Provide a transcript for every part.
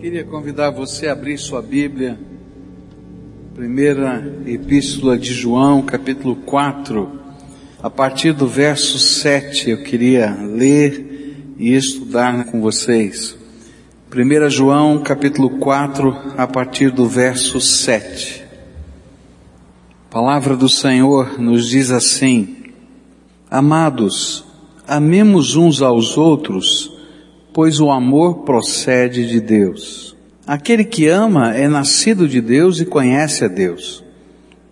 Queria convidar você a abrir sua Bíblia, primeira epístola de João, capítulo 4, a partir do verso 7, eu queria ler e estudar com vocês. 1 João, capítulo 4, a partir do verso 7. A palavra do Senhor nos diz assim: Amados, amemos uns aos outros, pois o amor procede de Deus. Aquele que ama é nascido de Deus e conhece a Deus.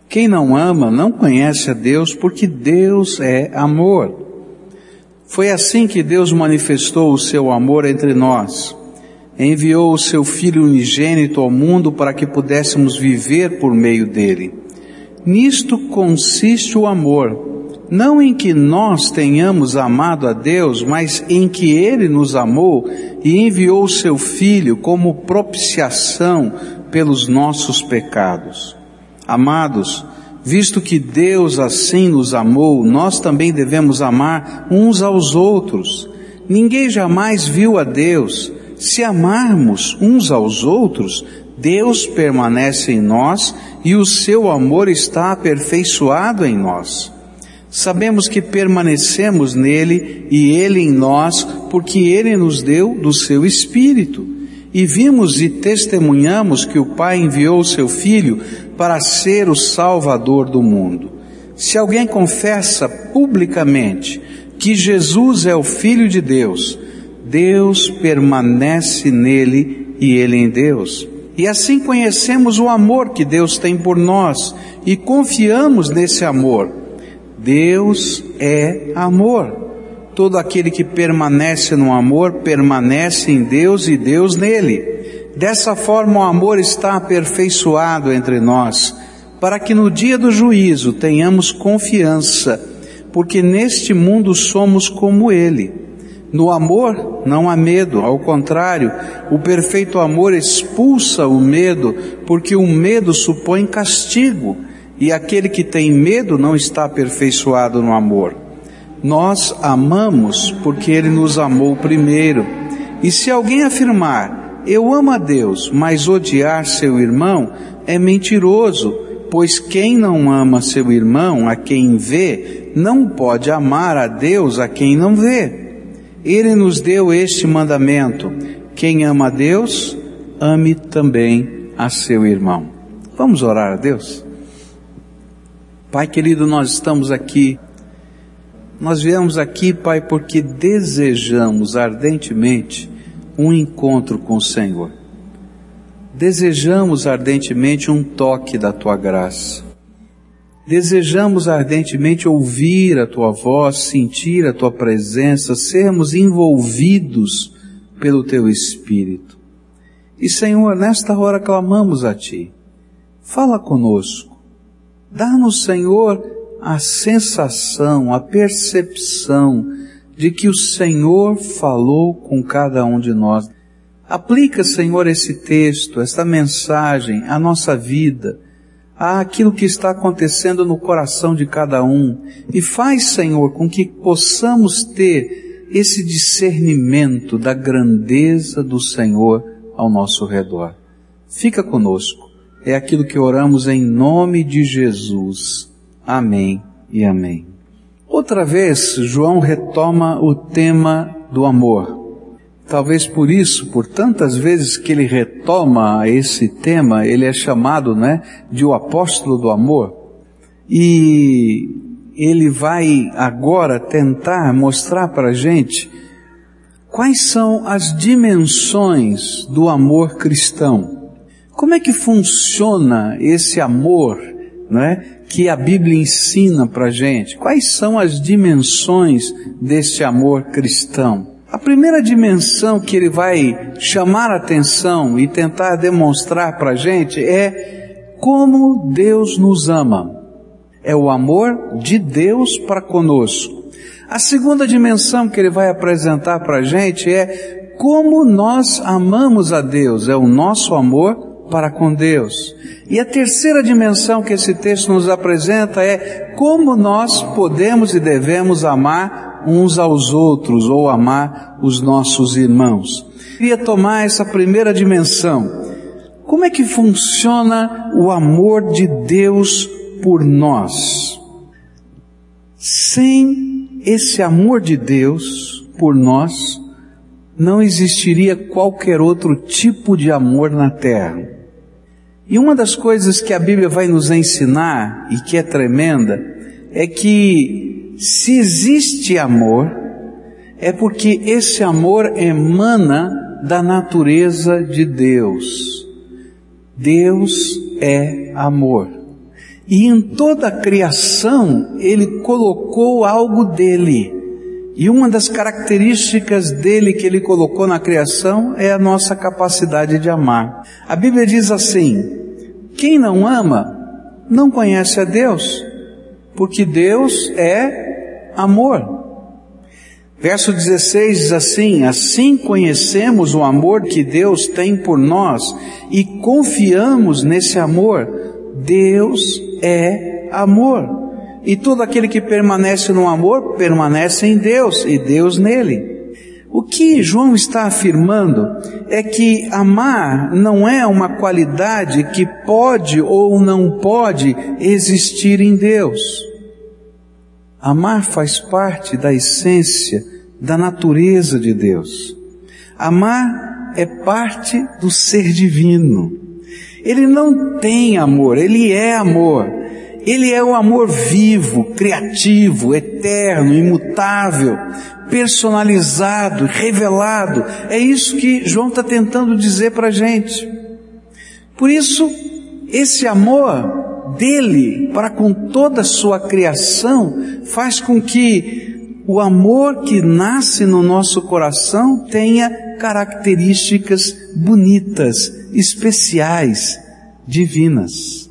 Quem não ama não conhece a Deus porque Deus é amor. Foi assim que Deus manifestou o seu amor entre nós. Enviou o seu Filho unigênito ao mundo para que pudéssemos viver por meio dele. Nisto consiste o amor não em que nós tenhamos amado a Deus, mas em que Ele nos amou e enviou o Seu Filho como propiciação pelos nossos pecados. Amados, visto que Deus assim nos amou, nós também devemos amar uns aos outros. Ninguém jamais viu a Deus. Se amarmos uns aos outros, Deus permanece em nós e o seu amor está aperfeiçoado em nós. Sabemos que permanecemos nele e ele em nós, porque ele nos deu do seu Espírito. E vimos e testemunhamos que o Pai enviou o seu Filho para ser o Salvador do mundo. Se alguém confessa publicamente que Jesus é o Filho de Deus, Deus permanece nele e ele em Deus. E assim conhecemos o amor que Deus tem por nós e confiamos nesse amor. Deus é amor. Todo aquele que permanece no amor permanece em Deus e Deus nele. Dessa forma o amor está aperfeiçoado entre nós, para que no dia do juízo tenhamos confiança, porque neste mundo somos como ele. No amor não há medo, ao contrário, o perfeito amor expulsa o medo, porque o medo supõe castigo e aquele que tem medo não está aperfeiçoado no amor. Nós amamos porque ele nos amou primeiro. E se alguém afirmar, eu amo a Deus, mas odiar seu irmão, é mentiroso, pois quem não ama seu irmão, a quem vê, não pode amar a Deus a quem não vê. Ele nos deu este mandamento: quem ama a Deus, ame também a seu irmão. Vamos orar a Deus? Pai querido, nós estamos aqui. Nós viemos aqui, Pai, porque desejamos ardentemente um encontro com o Senhor. Desejamos ardentemente um toque da tua graça. Desejamos ardentemente ouvir a tua voz, sentir a tua presença, sermos envolvidos pelo teu Espírito. E Senhor, nesta hora clamamos a ti. Fala conosco Dá-nos, Senhor, a sensação, a percepção de que o Senhor falou com cada um de nós. Aplica, Senhor, esse texto, esta mensagem à nossa vida, àquilo que está acontecendo no coração de cada um e faz, Senhor, com que possamos ter esse discernimento da grandeza do Senhor ao nosso redor. Fica conosco é aquilo que oramos em nome de Jesus. Amém e amém. Outra vez, João retoma o tema do amor. Talvez por isso, por tantas vezes que ele retoma esse tema, ele é chamado, né, de o apóstolo do amor. E ele vai agora tentar mostrar para a gente quais são as dimensões do amor cristão. Como é que funciona esse amor, não é? Que a Bíblia ensina para gente? Quais são as dimensões desse amor cristão? A primeira dimensão que ele vai chamar atenção e tentar demonstrar para gente é como Deus nos ama. É o amor de Deus para conosco. A segunda dimensão que ele vai apresentar para gente é como nós amamos a Deus. É o nosso amor para com Deus. E a terceira dimensão que esse texto nos apresenta é como nós podemos e devemos amar uns aos outros ou amar os nossos irmãos. Queria tomar essa primeira dimensão. Como é que funciona o amor de Deus por nós? Sem esse amor de Deus por nós, não existiria qualquer outro tipo de amor na terra. E uma das coisas que a Bíblia vai nos ensinar, e que é tremenda, é que se existe amor, é porque esse amor emana da natureza de Deus. Deus é amor. E em toda a criação, Ele colocou algo dele. E uma das características dele que ele colocou na criação é a nossa capacidade de amar. A Bíblia diz assim: quem não ama não conhece a Deus, porque Deus é amor. Verso 16 diz assim: Assim conhecemos o amor que Deus tem por nós e confiamos nesse amor. Deus é amor. E todo aquele que permanece no amor permanece em Deus e Deus nele. O que João está afirmando é que amar não é uma qualidade que pode ou não pode existir em Deus. Amar faz parte da essência, da natureza de Deus. Amar é parte do ser divino. Ele não tem amor, ele é amor. Ele é o amor vivo, criativo, eterno, imutável, personalizado, revelado. É isso que João está tentando dizer para a gente. Por isso, esse amor dele para com toda a sua criação faz com que o amor que nasce no nosso coração tenha características bonitas, especiais, divinas.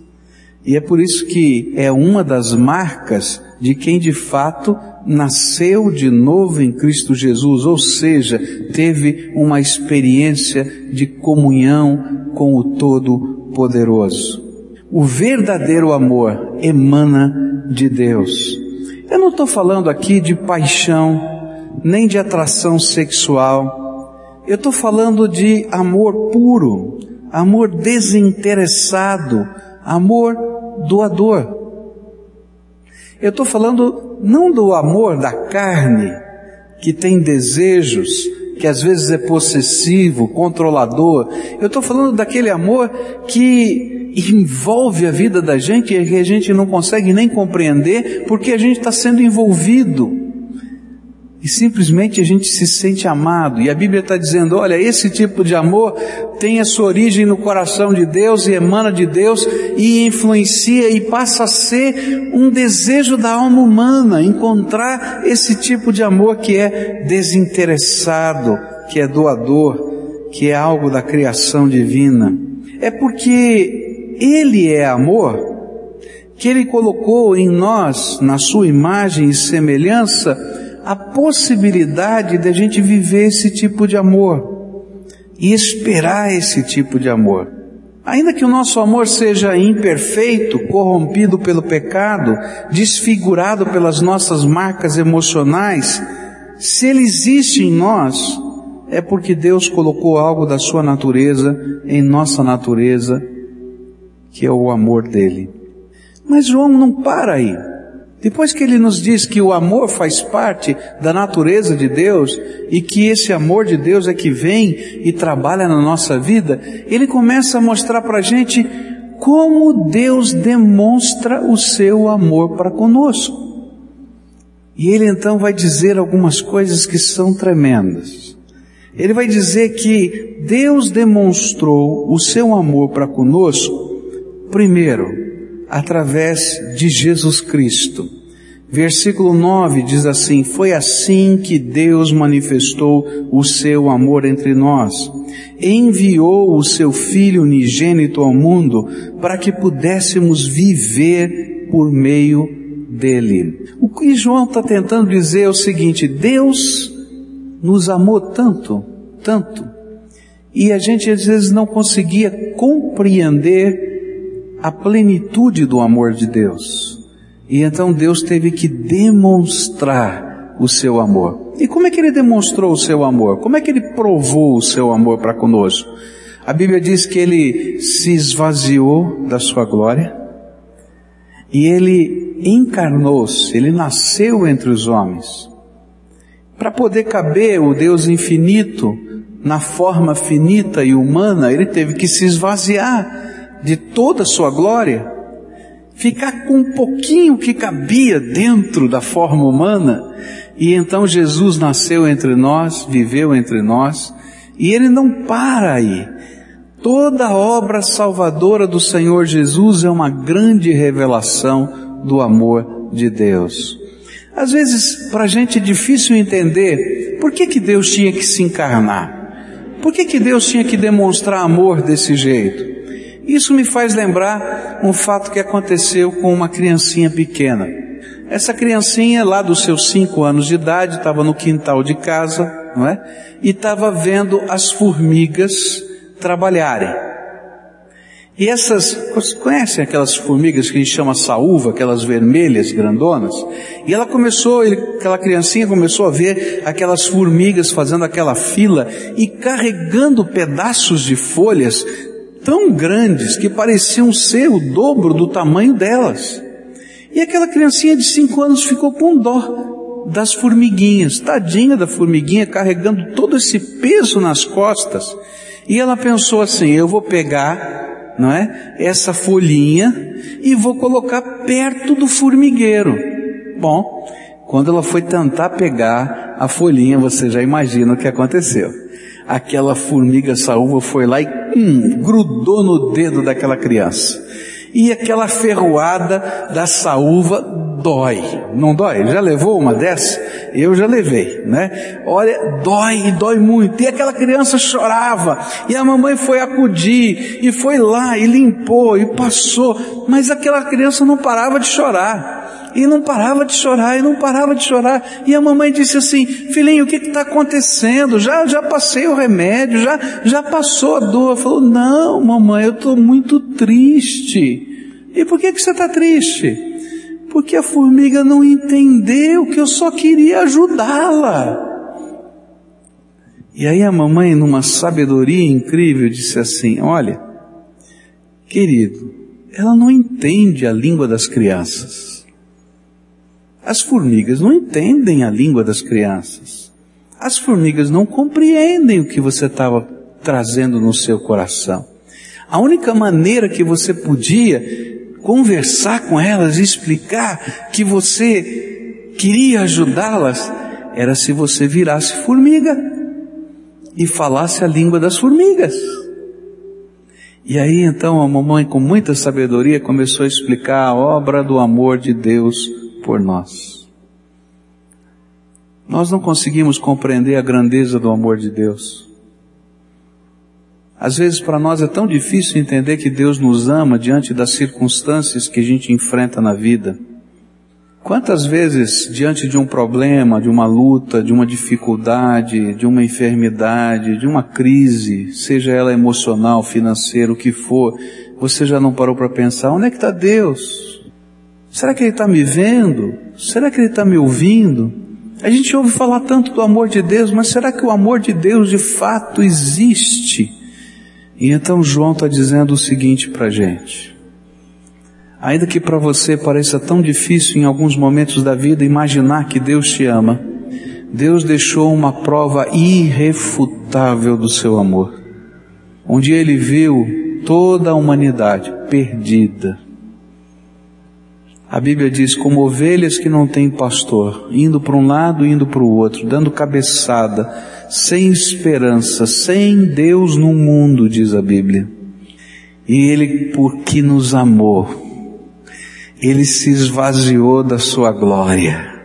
E é por isso que é uma das marcas de quem de fato nasceu de novo em Cristo Jesus, ou seja, teve uma experiência de comunhão com o Todo-Poderoso. O verdadeiro amor emana de Deus. Eu não estou falando aqui de paixão, nem de atração sexual. Eu estou falando de amor puro, amor desinteressado, amor doador. Eu estou falando não do amor da carne, que tem desejos, que às vezes é possessivo, controlador. Eu estou falando daquele amor que envolve a vida da gente e que a gente não consegue nem compreender porque a gente está sendo envolvido e simplesmente a gente se sente amado. E a Bíblia está dizendo: olha, esse tipo de amor tem a sua origem no coração de Deus e emana de Deus e influencia e passa a ser um desejo da alma humana encontrar esse tipo de amor que é desinteressado, que é doador, que é algo da criação divina. É porque Ele é amor que Ele colocou em nós, na Sua imagem e semelhança, a possibilidade de a gente viver esse tipo de amor e esperar esse tipo de amor. Ainda que o nosso amor seja imperfeito, corrompido pelo pecado, desfigurado pelas nossas marcas emocionais, se ele existe em nós, é porque Deus colocou algo da sua natureza em nossa natureza, que é o amor dele. Mas João não para aí. Depois que ele nos diz que o amor faz parte da natureza de Deus e que esse amor de Deus é que vem e trabalha na nossa vida, ele começa a mostrar para a gente como Deus demonstra o seu amor para conosco. E ele então vai dizer algumas coisas que são tremendas. Ele vai dizer que Deus demonstrou o seu amor para conosco, primeiro, através de Jesus Cristo. Versículo 9 diz assim: Foi assim que Deus manifestou o seu amor entre nós. Enviou o seu Filho unigênito ao mundo para que pudéssemos viver por meio dele. O que João está tentando dizer é o seguinte: Deus nos amou tanto, tanto, e a gente às vezes não conseguia compreender a plenitude do amor de Deus. E então Deus teve que demonstrar o seu amor. E como é que ele demonstrou o seu amor? Como é que ele provou o seu amor para conosco? A Bíblia diz que ele se esvaziou da sua glória e ele encarnou-se, ele nasceu entre os homens. Para poder caber o Deus infinito na forma finita e humana, ele teve que se esvaziar de toda a sua glória, ficar com um pouquinho que cabia dentro da forma humana, e então Jesus nasceu entre nós, viveu entre nós, e ele não para aí. Toda a obra salvadora do Senhor Jesus é uma grande revelação do amor de Deus. Às vezes, para a gente é difícil entender por que, que Deus tinha que se encarnar. Por que, que Deus tinha que demonstrar amor desse jeito? Isso me faz lembrar um fato que aconteceu com uma criancinha pequena. Essa criancinha, lá dos seus cinco anos de idade, estava no quintal de casa, não é? E estava vendo as formigas trabalharem. E essas, vocês conhecem aquelas formigas que a gente chama saúva, aquelas vermelhas grandonas? E ela começou, aquela criancinha começou a ver aquelas formigas fazendo aquela fila e carregando pedaços de folhas tão grandes que pareciam ser o dobro do tamanho delas. E aquela criancinha de cinco anos ficou com dó das formiguinhas, tadinha da formiguinha carregando todo esse peso nas costas. E ela pensou assim, eu vou pegar não é? Essa folhinha e vou colocar perto do formigueiro. Bom, quando ela foi tentar pegar a folhinha, você já imagina o que aconteceu. Aquela formiga saúva foi lá e hum, grudou no dedo daquela criança. E aquela ferroada da saúva dói. Não dói? Já levou uma dessa? Eu já levei, né? Olha, dói e dói muito. E aquela criança chorava. E a mamãe foi acudir e foi lá e limpou e passou. Mas aquela criança não parava de chorar. E não parava de chorar, e não parava de chorar. E a mamãe disse assim, filhinho, o que está acontecendo? Já, já passei o remédio, já, já passou a dor. Falou, não, mamãe, eu estou muito triste. E por que, que você está triste? Porque a formiga não entendeu que eu só queria ajudá-la. E aí a mamãe, numa sabedoria incrível, disse assim: Olha, querido, ela não entende a língua das crianças. As formigas não entendem a língua das crianças. As formigas não compreendem o que você estava trazendo no seu coração. A única maneira que você podia conversar com elas, explicar que você queria ajudá-las, era se você virasse formiga e falasse a língua das formigas. E aí então a mamãe, com muita sabedoria, começou a explicar a obra do amor de Deus por nós. Nós não conseguimos compreender a grandeza do amor de Deus. Às vezes para nós é tão difícil entender que Deus nos ama diante das circunstâncias que a gente enfrenta na vida. Quantas vezes, diante de um problema, de uma luta, de uma dificuldade, de uma enfermidade, de uma crise, seja ela emocional, financeira, o que for, você já não parou para pensar, onde é que está Deus? Será que Ele está me vendo? Será que Ele está me ouvindo? A gente ouve falar tanto do amor de Deus, mas será que o amor de Deus de fato existe? E então João está dizendo o seguinte para a gente. Ainda que para você pareça tão difícil em alguns momentos da vida imaginar que Deus te ama, Deus deixou uma prova irrefutável do seu amor, onde ele viu toda a humanidade perdida. A Bíblia diz, como ovelhas que não têm pastor, indo para um lado, indo para o outro, dando cabeçada, sem esperança, sem Deus no mundo, diz a Bíblia. E Ele, porque nos amou, Ele se esvaziou da sua glória,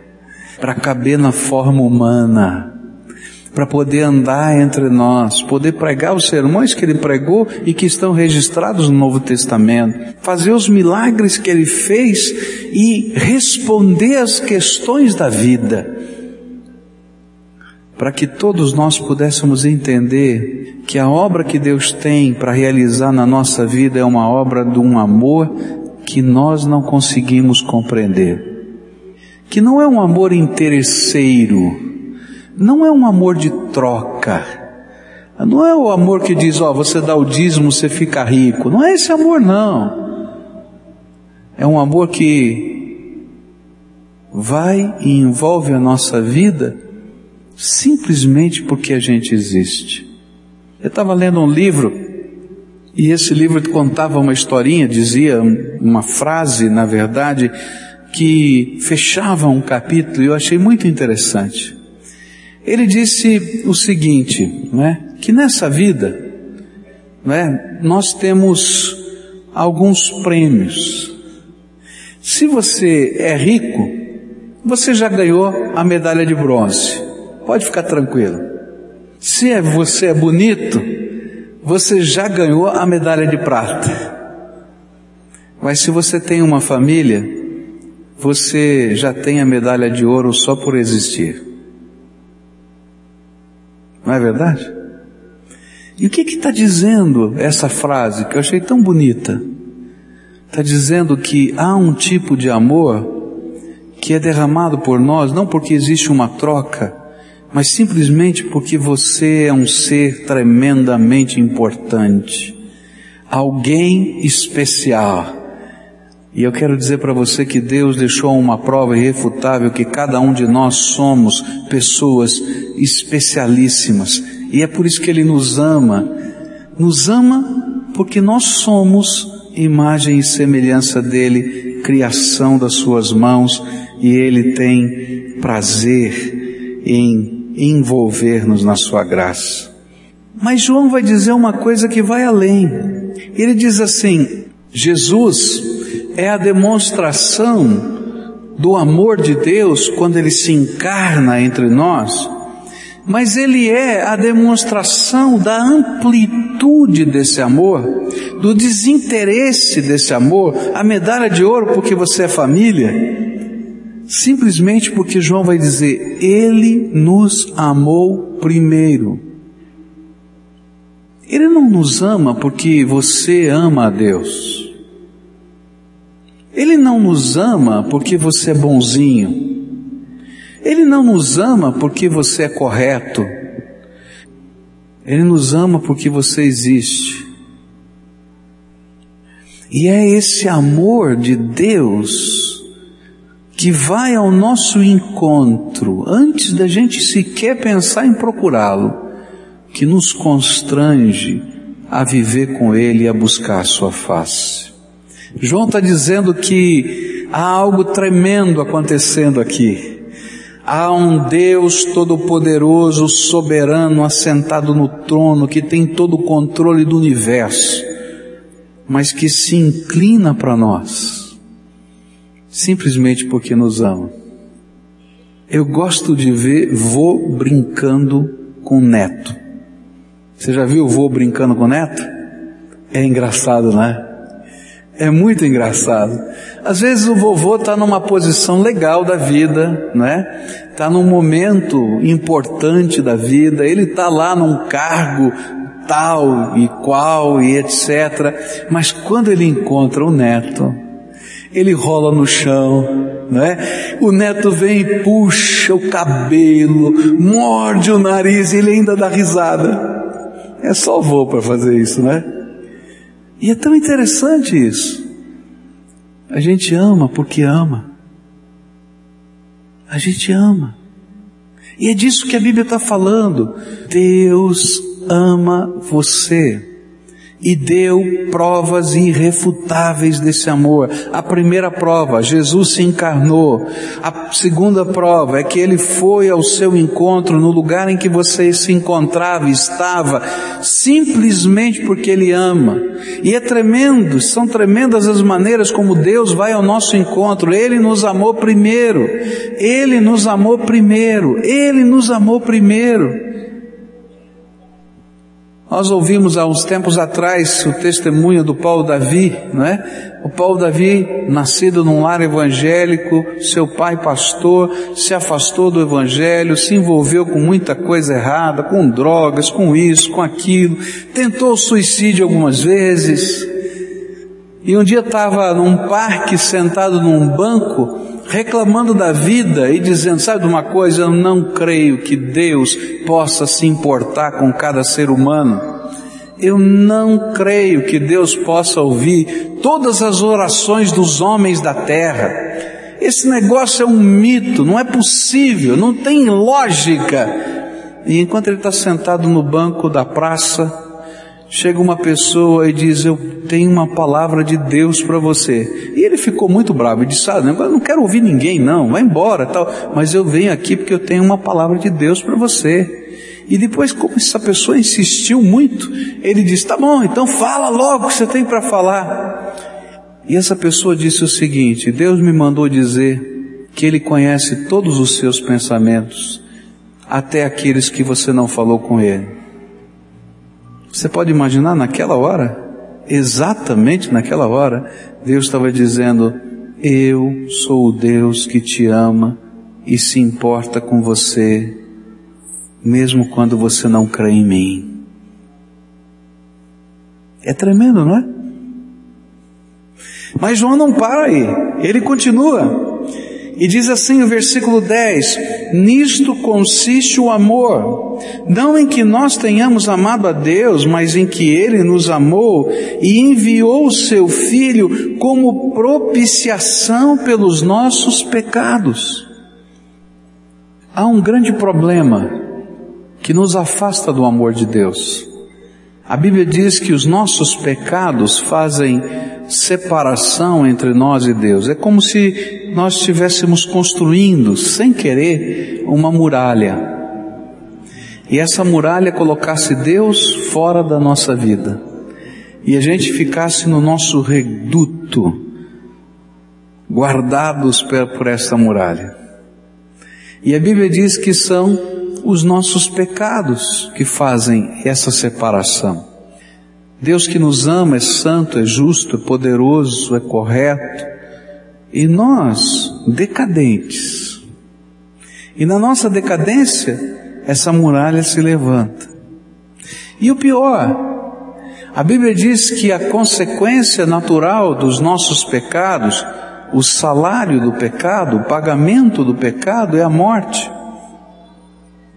para caber na forma humana, para poder andar entre nós, poder pregar os sermões que ele pregou e que estão registrados no Novo Testamento, fazer os milagres que ele fez e responder às questões da vida. Para que todos nós pudéssemos entender que a obra que Deus tem para realizar na nossa vida é uma obra de um amor que nós não conseguimos compreender. Que não é um amor interesseiro, não é um amor de troca. Não é o amor que diz, ó, oh, você dá o dízimo, você fica rico. Não é esse amor, não. É um amor que vai e envolve a nossa vida simplesmente porque a gente existe. Eu estava lendo um livro e esse livro contava uma historinha, dizia uma frase, na verdade, que fechava um capítulo e eu achei muito interessante. Ele disse o seguinte, né, que nessa vida, né, nós temos alguns prêmios. Se você é rico, você já ganhou a medalha de bronze. Pode ficar tranquilo. Se é, você é bonito, você já ganhou a medalha de prata. Mas se você tem uma família, você já tem a medalha de ouro só por existir. Não é verdade? E o que está dizendo essa frase que eu achei tão bonita? Está dizendo que há um tipo de amor que é derramado por nós, não porque existe uma troca, mas simplesmente porque você é um ser tremendamente importante, alguém especial. E eu quero dizer para você que Deus deixou uma prova irrefutável que cada um de nós somos pessoas especialíssimas. E é por isso que Ele nos ama. Nos ama porque nós somos imagem e semelhança dEle, criação das Suas mãos, e Ele tem prazer em envolver-nos na sua graça. Mas João vai dizer uma coisa que vai além. Ele diz assim: Jesus é a demonstração do amor de Deus quando ele se encarna entre nós, mas ele é a demonstração da amplitude desse amor, do desinteresse desse amor, a medalha de ouro porque você é família, Simplesmente porque João vai dizer, Ele nos amou primeiro. Ele não nos ama porque você ama a Deus. Ele não nos ama porque você é bonzinho. Ele não nos ama porque você é correto. Ele nos ama porque você existe. E é esse amor de Deus que vai ao nosso encontro antes da gente sequer pensar em procurá-lo, que nos constrange a viver com Ele e a buscar a Sua face. João está dizendo que há algo tremendo acontecendo aqui. Há um Deus todo-poderoso, soberano, assentado no trono, que tem todo o controle do universo, mas que se inclina para nós simplesmente porque nos ama. Eu gosto de ver vô brincando com neto. Você já viu vô brincando com neto? É engraçado, né? É muito engraçado. Às vezes o vovô está numa posição legal da vida, né? Está num momento importante da vida, ele está lá num cargo tal e qual e etc. Mas quando ele encontra o neto, ele rola no chão, né? O neto vem e puxa o cabelo, morde o nariz e ele ainda dá risada. É só o vô para fazer isso, né? E é tão interessante isso. A gente ama porque ama. A gente ama. E é disso que a Bíblia está falando. Deus ama você e deu provas irrefutáveis desse amor. A primeira prova, Jesus se encarnou. A segunda prova é que ele foi ao seu encontro no lugar em que você se encontrava, estava, simplesmente porque ele ama. E é tremendo, são tremendas as maneiras como Deus vai ao nosso encontro. Ele nos amou primeiro. Ele nos amou primeiro. Ele nos amou primeiro. Nós ouvimos há uns tempos atrás o testemunho do Paulo Davi, não é? O Paulo Davi, nascido num lar evangélico, seu pai pastor, se afastou do evangelho, se envolveu com muita coisa errada, com drogas, com isso, com aquilo, tentou suicídio algumas vezes, E um dia estava num parque sentado num banco, reclamando da vida e dizendo, sabe de uma coisa, eu não creio que Deus possa se importar com cada ser humano. Eu não creio que Deus possa ouvir todas as orações dos homens da terra. Esse negócio é um mito, não é possível, não tem lógica. E enquanto ele está sentado no banco da praça, chega uma pessoa e diz: Eu tenho uma palavra de Deus para você. E ele ficou muito bravo e disse: Ah, eu não quero ouvir ninguém, não, vai embora, tal. Mas eu venho aqui porque eu tenho uma palavra de Deus para você. E depois, como essa pessoa insistiu muito, ele disse: Tá bom, então fala logo o que você tem para falar. E essa pessoa disse o seguinte: Deus me mandou dizer que Ele conhece todos os seus pensamentos, até aqueles que você não falou com Ele. Você pode imaginar naquela hora, exatamente naquela hora, Deus estava dizendo: Eu sou o Deus que te ama e se importa com você, mesmo quando você não crê em mim. É tremendo, não é? Mas João não para aí, ele continua. E diz assim o versículo 10: Nisto consiste o amor, não em que nós tenhamos amado a Deus, mas em que Ele nos amou e enviou o Seu Filho como propiciação pelos nossos pecados. Há um grande problema que nos afasta do amor de Deus. A Bíblia diz que os nossos pecados fazem separação entre nós e Deus. É como se nós estivéssemos construindo, sem querer, uma muralha. E essa muralha colocasse Deus fora da nossa vida. E a gente ficasse no nosso reduto, guardados por essa muralha. E a Bíblia diz que são os nossos pecados que fazem essa separação. Deus que nos ama é santo, é justo, é poderoso, é correto. E nós, decadentes. E na nossa decadência, essa muralha se levanta. E o pior, a Bíblia diz que a consequência natural dos nossos pecados, o salário do pecado, o pagamento do pecado é a morte.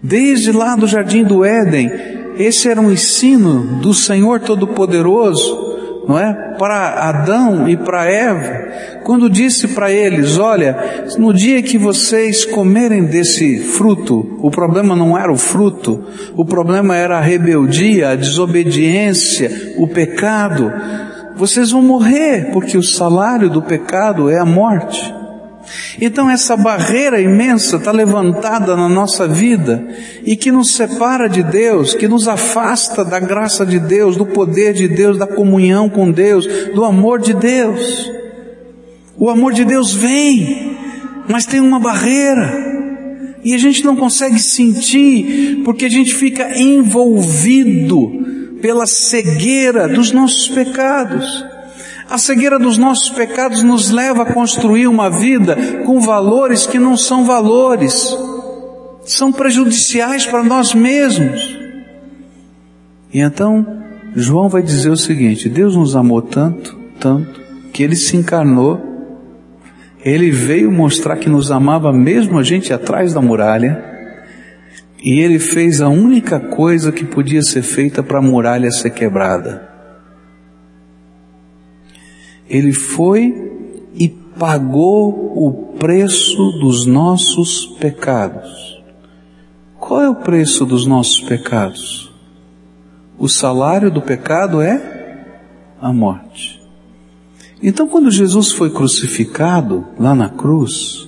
Desde lá do jardim do Éden, esse era um ensino do Senhor Todo-Poderoso, não é? Para Adão e para Eva, quando disse para eles: Olha, no dia que vocês comerem desse fruto, o problema não era o fruto, o problema era a rebeldia, a desobediência, o pecado. Vocês vão morrer, porque o salário do pecado é a morte. Então essa barreira imensa está levantada na nossa vida e que nos separa de Deus, que nos afasta da graça de Deus, do poder de Deus, da comunhão com Deus, do amor de Deus. O amor de Deus vem, mas tem uma barreira. E a gente não consegue sentir porque a gente fica envolvido pela cegueira dos nossos pecados. A cegueira dos nossos pecados nos leva a construir uma vida com valores que não são valores, são prejudiciais para nós mesmos. E então, João vai dizer o seguinte: Deus nos amou tanto, tanto, que ele se encarnou, ele veio mostrar que nos amava mesmo a gente atrás da muralha, e ele fez a única coisa que podia ser feita para a muralha ser quebrada ele foi e pagou o preço dos nossos pecados. Qual é o preço dos nossos pecados? O salário do pecado é a morte. Então, quando Jesus foi crucificado lá na cruz,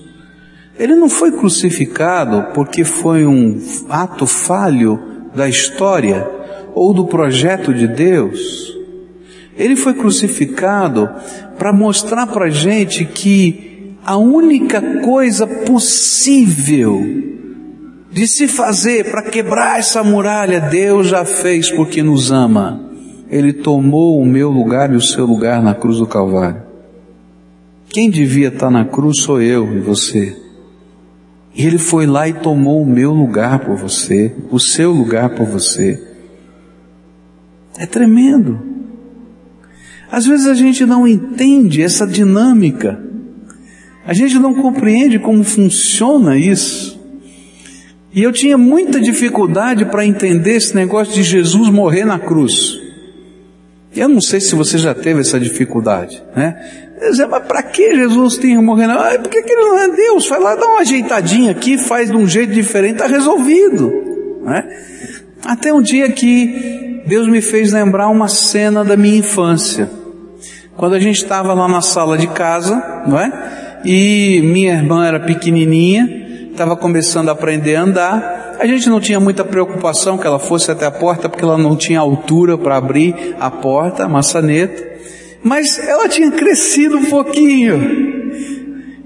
ele não foi crucificado porque foi um ato falho da história ou do projeto de Deus. Ele foi crucificado para mostrar para a gente que a única coisa possível de se fazer para quebrar essa muralha, Deus já fez porque nos ama. Ele tomou o meu lugar e o seu lugar na cruz do Calvário. Quem devia estar na cruz sou eu e você. E ele foi lá e tomou o meu lugar por você, o seu lugar por você. É tremendo. Às vezes a gente não entende essa dinâmica. A gente não compreende como funciona isso. E eu tinha muita dificuldade para entender esse negócio de Jesus morrer na cruz. Eu não sei se você já teve essa dificuldade, né? Mas para que Jesus tinha morrido? Ah, por que ele não é Deus? Vai lá, dá uma ajeitadinha aqui, faz de um jeito diferente, está resolvido. Né? Até um dia que Deus me fez lembrar uma cena da minha infância. Quando a gente estava lá na sala de casa, não é? E minha irmã era pequenininha, estava começando a aprender a andar. A gente não tinha muita preocupação que ela fosse até a porta, porque ela não tinha altura para abrir a porta, a maçaneta. Mas ela tinha crescido um pouquinho.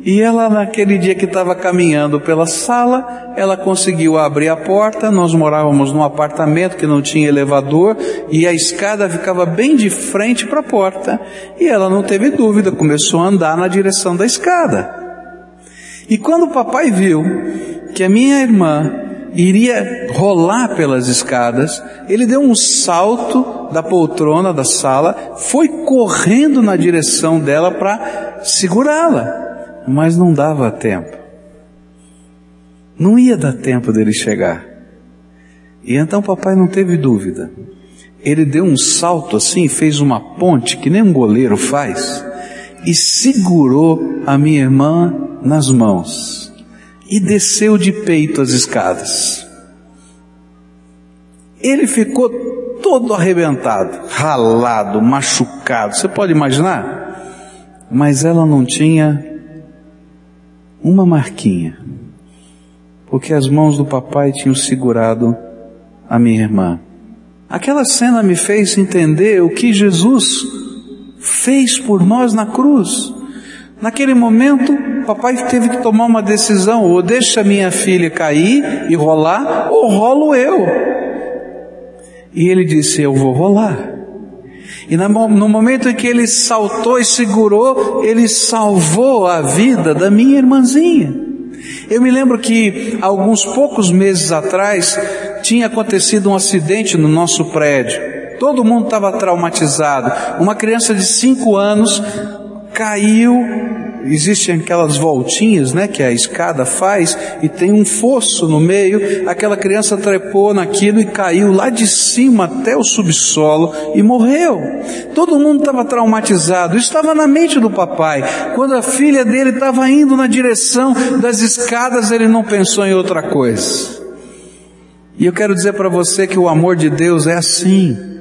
E ela, naquele dia que estava caminhando pela sala, ela conseguiu abrir a porta. Nós morávamos num apartamento que não tinha elevador e a escada ficava bem de frente para a porta. E ela não teve dúvida, começou a andar na direção da escada. E quando o papai viu que a minha irmã iria rolar pelas escadas, ele deu um salto da poltrona da sala, foi correndo na direção dela para segurá-la, mas não dava tempo. Não ia dar tempo dele chegar. E então papai não teve dúvida. Ele deu um salto assim, fez uma ponte que nem um goleiro faz, e segurou a minha irmã nas mãos e desceu de peito as escadas. Ele ficou todo arrebentado, ralado, machucado. Você pode imaginar? Mas ela não tinha uma marquinha, porque as mãos do papai tinham segurado a minha irmã. Aquela cena me fez entender o que Jesus fez por nós na cruz. Naquele momento, papai teve que tomar uma decisão, ou deixa minha filha cair e rolar, ou rolo eu. E ele disse, eu vou rolar. E no momento em que ele saltou e segurou, ele salvou a vida da minha irmãzinha. Eu me lembro que alguns poucos meses atrás tinha acontecido um acidente no nosso prédio. Todo mundo estava traumatizado. Uma criança de cinco anos caiu, existem aquelas voltinhas, né, que a escada faz e tem um fosso no meio, aquela criança trepou naquilo e caiu lá de cima até o subsolo e morreu. Todo mundo estava traumatizado, isso estava na mente do papai. Quando a filha dele estava indo na direção das escadas, ele não pensou em outra coisa. E eu quero dizer para você que o amor de Deus é assim.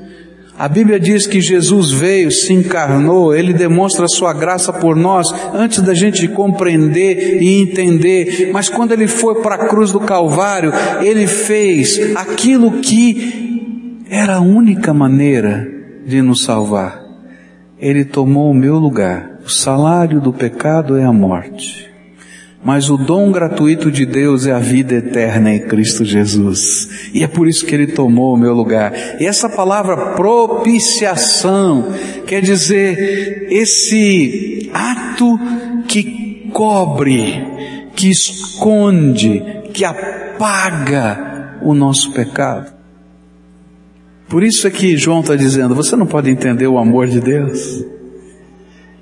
A Bíblia diz que Jesus veio, se encarnou, Ele demonstra a sua graça por nós antes da gente compreender e entender. Mas quando Ele foi para a cruz do Calvário, Ele fez aquilo que era a única maneira de nos salvar. Ele tomou o meu lugar. O salário do pecado é a morte. Mas o dom gratuito de Deus é a vida eterna em Cristo Jesus. E é por isso que Ele tomou o meu lugar. E essa palavra propiciação quer dizer esse ato que cobre, que esconde, que apaga o nosso pecado. Por isso é que João está dizendo, você não pode entender o amor de Deus.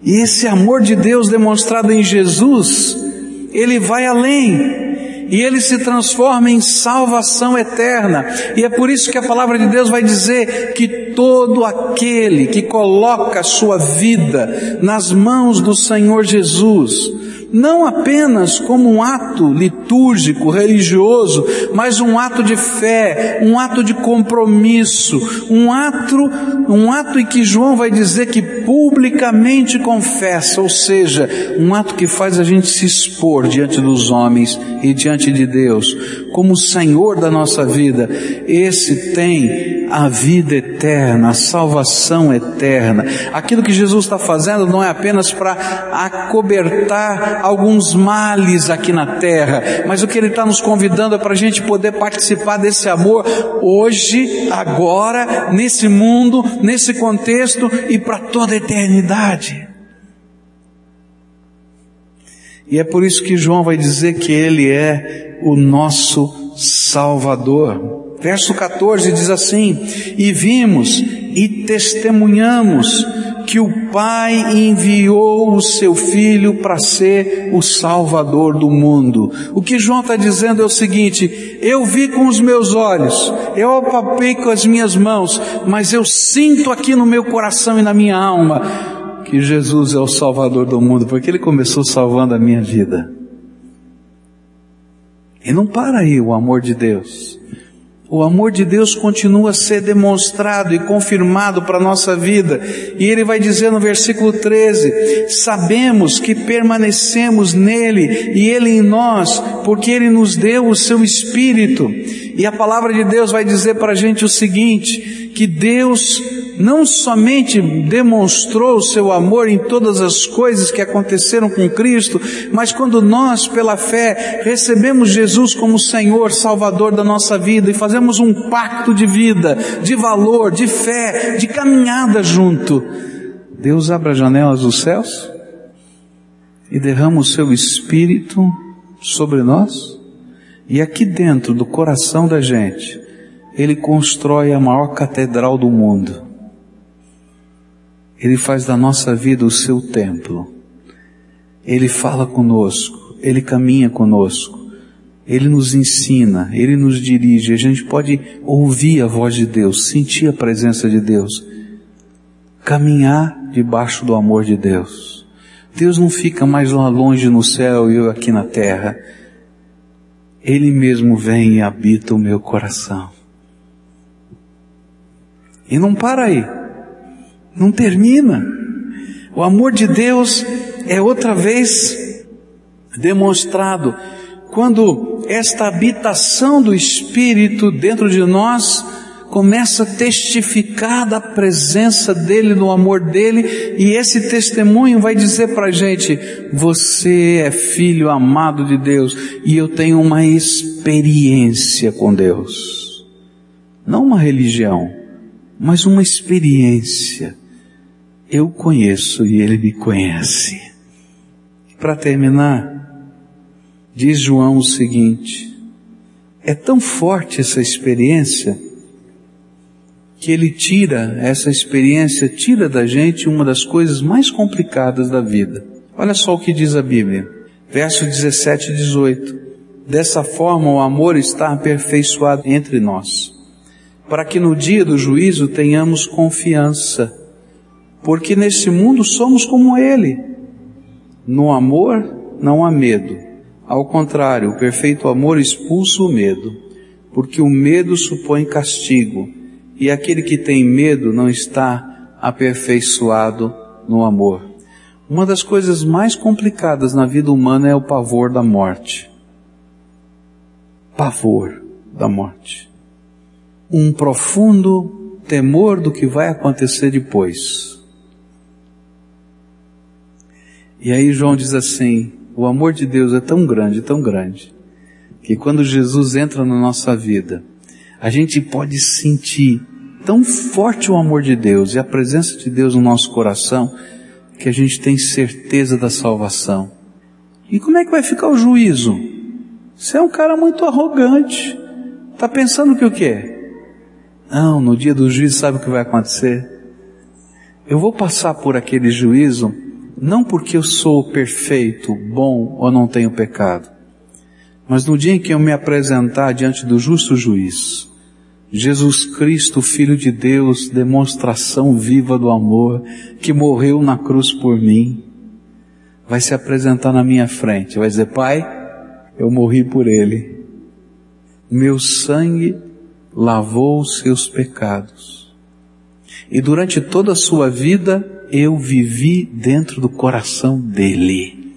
E esse amor de Deus demonstrado em Jesus, ele vai além. E ele se transforma em salvação eterna. E é por isso que a palavra de Deus vai dizer que todo aquele que coloca a sua vida nas mãos do Senhor Jesus, não apenas como um ato litúrgico, religioso, mas um ato de fé, um ato de compromisso, um ato, um ato em que João vai dizer que publicamente confessa, ou seja, um ato que faz a gente se expor diante dos homens e diante de Deus, como Senhor da nossa vida. Esse tem a vida eterna, a salvação eterna. Aquilo que Jesus está fazendo não é apenas para acobertar alguns males aqui na terra, mas o que Ele está nos convidando é para a gente poder participar desse amor hoje, agora, nesse mundo, nesse contexto e para toda a eternidade. E é por isso que João vai dizer que Ele é o nosso Salvador. Verso 14 diz assim: E vimos e testemunhamos que o Pai enviou o seu Filho para ser o Salvador do mundo. O que João está dizendo é o seguinte: eu vi com os meus olhos, eu apalpei com as minhas mãos, mas eu sinto aqui no meu coração e na minha alma que Jesus é o Salvador do mundo, porque Ele começou salvando a minha vida. E não para aí o amor de Deus. O amor de Deus continua a ser demonstrado e confirmado para a nossa vida. E ele vai dizer no versículo 13: Sabemos que permanecemos nele e ele em nós, porque ele nos deu o seu Espírito. E a palavra de Deus vai dizer para a gente o seguinte: que Deus não somente demonstrou o seu amor em todas as coisas que aconteceram com Cristo, mas quando nós, pela fé, recebemos Jesus como Senhor, Salvador da nossa vida e fazemos um pacto de vida, de valor, de fé, de caminhada junto, Deus abre as janelas dos céus e derrama o seu Espírito sobre nós, e aqui dentro do coração da gente, Ele constrói a maior catedral do mundo ele faz da nossa vida o seu templo. Ele fala conosco, ele caminha conosco, ele nos ensina, ele nos dirige. A gente pode ouvir a voz de Deus, sentir a presença de Deus, caminhar debaixo do amor de Deus. Deus não fica mais lá longe no céu e eu aqui na terra. Ele mesmo vem e habita o meu coração. E não para aí. Não termina. O amor de Deus é outra vez demonstrado quando esta habitação do Espírito dentro de nós começa a testificar da presença dele, do amor dele, e esse testemunho vai dizer para a gente: você é filho amado de Deus, e eu tenho uma experiência com Deus. Não uma religião, mas uma experiência eu conheço e ele me conhece. Para terminar, diz João o seguinte: é tão forte essa experiência que ele tira essa experiência, tira da gente uma das coisas mais complicadas da vida. Olha só o que diz a Bíblia, verso 17 e 18. Dessa forma o amor está aperfeiçoado entre nós, para que no dia do juízo tenhamos confiança porque nesse mundo somos como Ele. No amor não há medo. Ao contrário, o perfeito amor expulsa o medo, porque o medo supõe castigo, e aquele que tem medo não está aperfeiçoado no amor. Uma das coisas mais complicadas na vida humana é o pavor da morte. Pavor da morte. Um profundo temor do que vai acontecer depois. E aí João diz assim: o amor de Deus é tão grande, tão grande, que quando Jesus entra na nossa vida, a gente pode sentir tão forte o amor de Deus e a presença de Deus no nosso coração, que a gente tem certeza da salvação. E como é que vai ficar o juízo? Você é um cara muito arrogante. Tá pensando que o quê? Não, no dia do juízo sabe o que vai acontecer? Eu vou passar por aquele juízo não porque eu sou perfeito, bom ou não tenho pecado, mas no dia em que eu me apresentar diante do justo juiz, Jesus Cristo, Filho de Deus, demonstração viva do amor, que morreu na cruz por mim, vai se apresentar na minha frente, vai dizer, Pai, eu morri por Ele, meu sangue lavou os seus pecados, e durante toda a sua vida, eu vivi dentro do coração dele.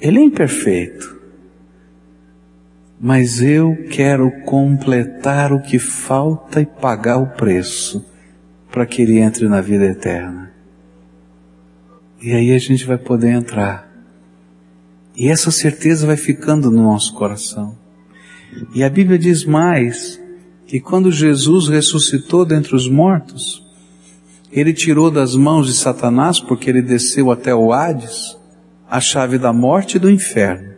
Ele é imperfeito, mas eu quero completar o que falta e pagar o preço para que ele entre na vida eterna. E aí a gente vai poder entrar. E essa certeza vai ficando no nosso coração. E a Bíblia diz mais que quando Jesus ressuscitou dentre os mortos, ele tirou das mãos de Satanás, porque ele desceu até o Hades, a chave da morte e do inferno.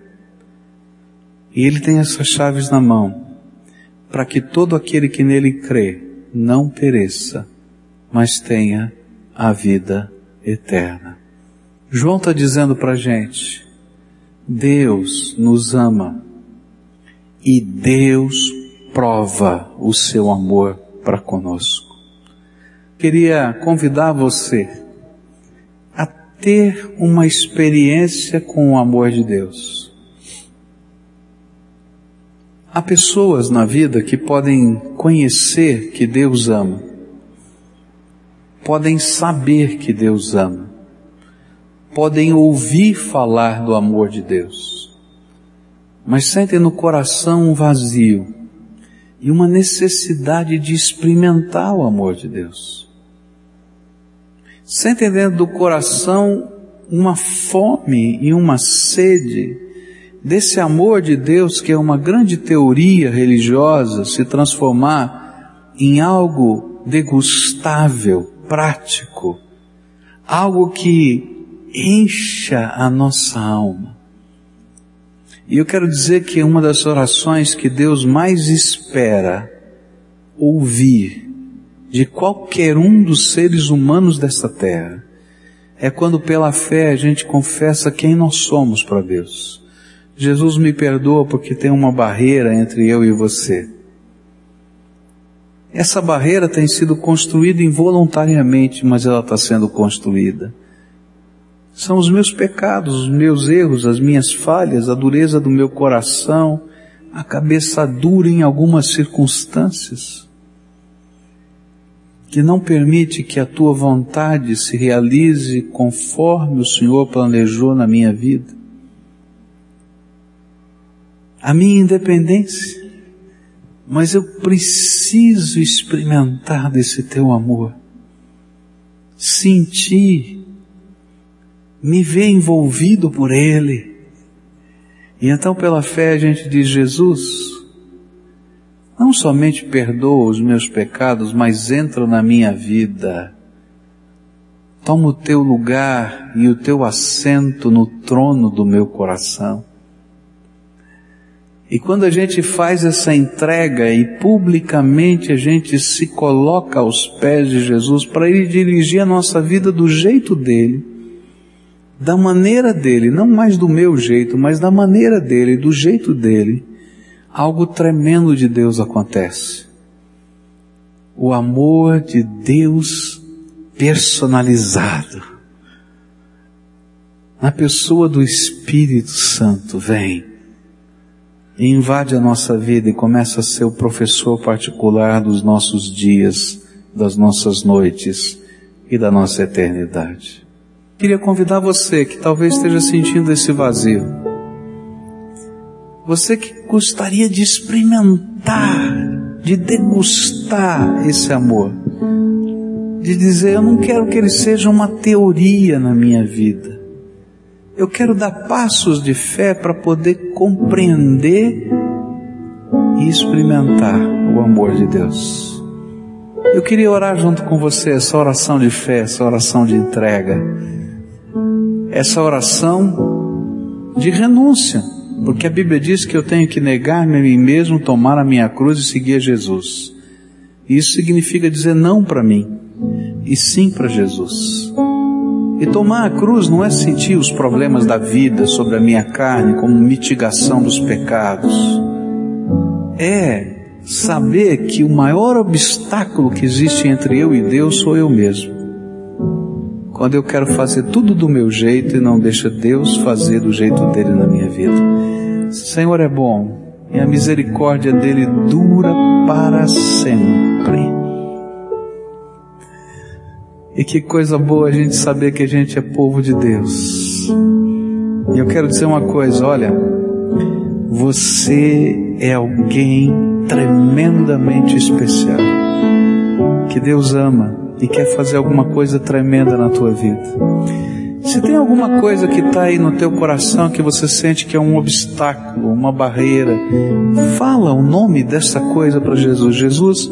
E ele tem essas chaves na mão, para que todo aquele que nele crê não pereça, mas tenha a vida eterna. João está dizendo para a gente, Deus nos ama e Deus prova o seu amor para conosco. Queria convidar você a ter uma experiência com o amor de Deus. Há pessoas na vida que podem conhecer que Deus ama, podem saber que Deus ama, podem ouvir falar do amor de Deus, mas sentem no coração um vazio e uma necessidade de experimentar o amor de Deus. Sentem dentro do coração uma fome e uma sede desse amor de Deus que é uma grande teoria religiosa se transformar em algo degustável, prático, algo que encha a nossa alma. E eu quero dizer que uma das orações que Deus mais espera ouvir de qualquer um dos seres humanos desta terra é quando pela fé a gente confessa quem nós somos para Deus. Jesus me perdoa porque tem uma barreira entre eu e você. Essa barreira tem sido construída involuntariamente, mas ela está sendo construída. São os meus pecados, os meus erros, as minhas falhas, a dureza do meu coração, a cabeça dura em algumas circunstâncias, que não permite que a tua vontade se realize conforme o Senhor planejou na minha vida. A minha independência, mas eu preciso experimentar desse teu amor, sentir, me ver envolvido por ele. E então pela fé a gente diz, Jesus, não somente perdoa os meus pecados, mas entra na minha vida. Toma o teu lugar e o teu assento no trono do meu coração. E quando a gente faz essa entrega e publicamente a gente se coloca aos pés de Jesus para Ele dirigir a nossa vida do jeito dele, da maneira dele, não mais do meu jeito, mas da maneira dele, do jeito dele, algo tremendo de Deus acontece. O amor de Deus personalizado. Na pessoa do Espírito Santo vem e invade a nossa vida e começa a ser o professor particular dos nossos dias, das nossas noites e da nossa eternidade. Queria convidar você que talvez esteja sentindo esse vazio. Você que gostaria de experimentar, de degustar esse amor. De dizer, eu não quero que ele seja uma teoria na minha vida. Eu quero dar passos de fé para poder compreender e experimentar o amor de Deus. Eu queria orar junto com você essa oração de fé, essa oração de entrega, essa oração de renúncia, porque a Bíblia diz que eu tenho que negar-me a mim mesmo, tomar a minha cruz e seguir a Jesus. Isso significa dizer não para mim e sim para Jesus. E tomar a cruz não é sentir os problemas da vida sobre a minha carne como mitigação dos pecados. É saber que o maior obstáculo que existe entre eu e Deus sou eu mesmo. Quando eu quero fazer tudo do meu jeito e não deixa Deus fazer do jeito dele na minha vida. Senhor é bom e a misericórdia dele dura para sempre. E que coisa boa a gente saber que a gente é povo de Deus. E eu quero dizer uma coisa, olha, você é alguém tremendamente especial, que Deus ama e quer fazer alguma coisa tremenda na tua vida. Se tem alguma coisa que está aí no teu coração que você sente que é um obstáculo, uma barreira, fala o nome dessa coisa para Jesus. Jesus,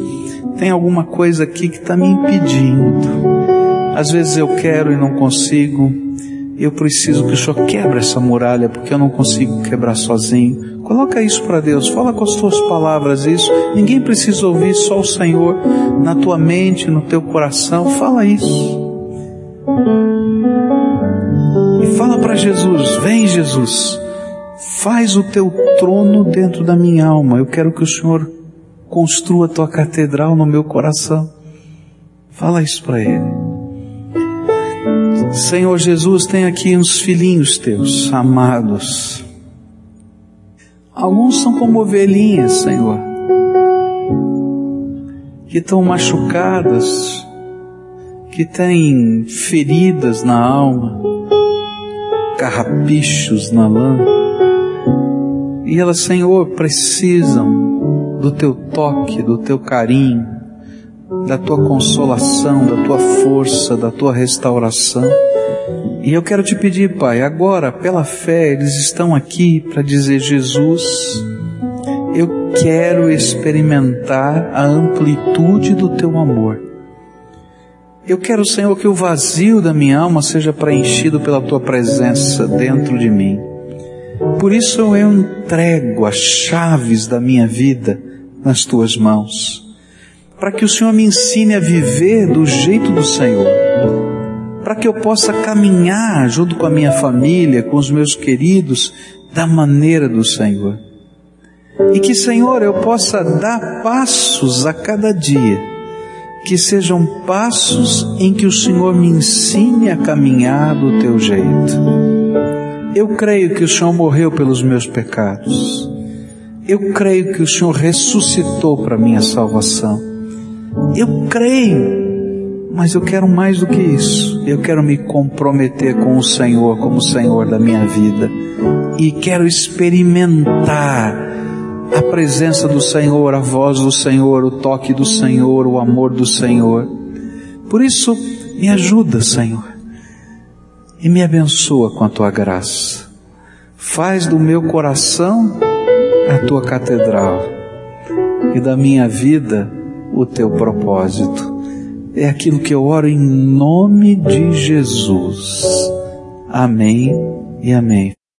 tem alguma coisa aqui que está me impedindo. Às vezes eu quero e não consigo. Eu preciso que o Senhor quebre essa muralha, porque eu não consigo quebrar sozinho. Coloca isso para Deus, fala com as tuas palavras isso. Ninguém precisa ouvir, só o Senhor na tua mente, no teu coração. Fala isso. E fala para Jesus: Vem, Jesus, faz o teu trono dentro da minha alma. Eu quero que o Senhor construa a tua catedral no meu coração. Fala isso para ele. Senhor Jesus, tem aqui uns filhinhos teus, amados. Alguns são como ovelhinhas, Senhor, que estão machucadas, que têm feridas na alma, carrapichos na lã. E elas, Senhor, precisam do teu toque, do teu carinho, da tua consolação, da tua força, da tua restauração. E eu quero te pedir, Pai, agora, pela fé, eles estão aqui para dizer: Jesus, eu quero experimentar a amplitude do teu amor. Eu quero, Senhor, que o vazio da minha alma seja preenchido pela tua presença dentro de mim. Por isso eu entrego as chaves da minha vida nas tuas mãos, para que o Senhor me ensine a viver do jeito do Senhor, para que eu possa caminhar junto com a minha família, com os meus queridos, da maneira do Senhor. E que, Senhor, eu possa dar passos a cada dia que sejam passos em que o Senhor me ensine a caminhar do teu jeito. Eu creio que o Senhor morreu pelos meus pecados. Eu creio que o Senhor ressuscitou para minha salvação. Eu creio, mas eu quero mais do que isso. Eu quero me comprometer com o Senhor como Senhor da minha vida e quero experimentar a presença do Senhor, a voz do Senhor, o toque do Senhor, o amor do Senhor. Por isso, me ajuda, Senhor, e me abençoa com a tua graça. Faz do meu coração a tua catedral e da minha vida o teu propósito. É aquilo que eu oro em nome de Jesus. Amém e amém.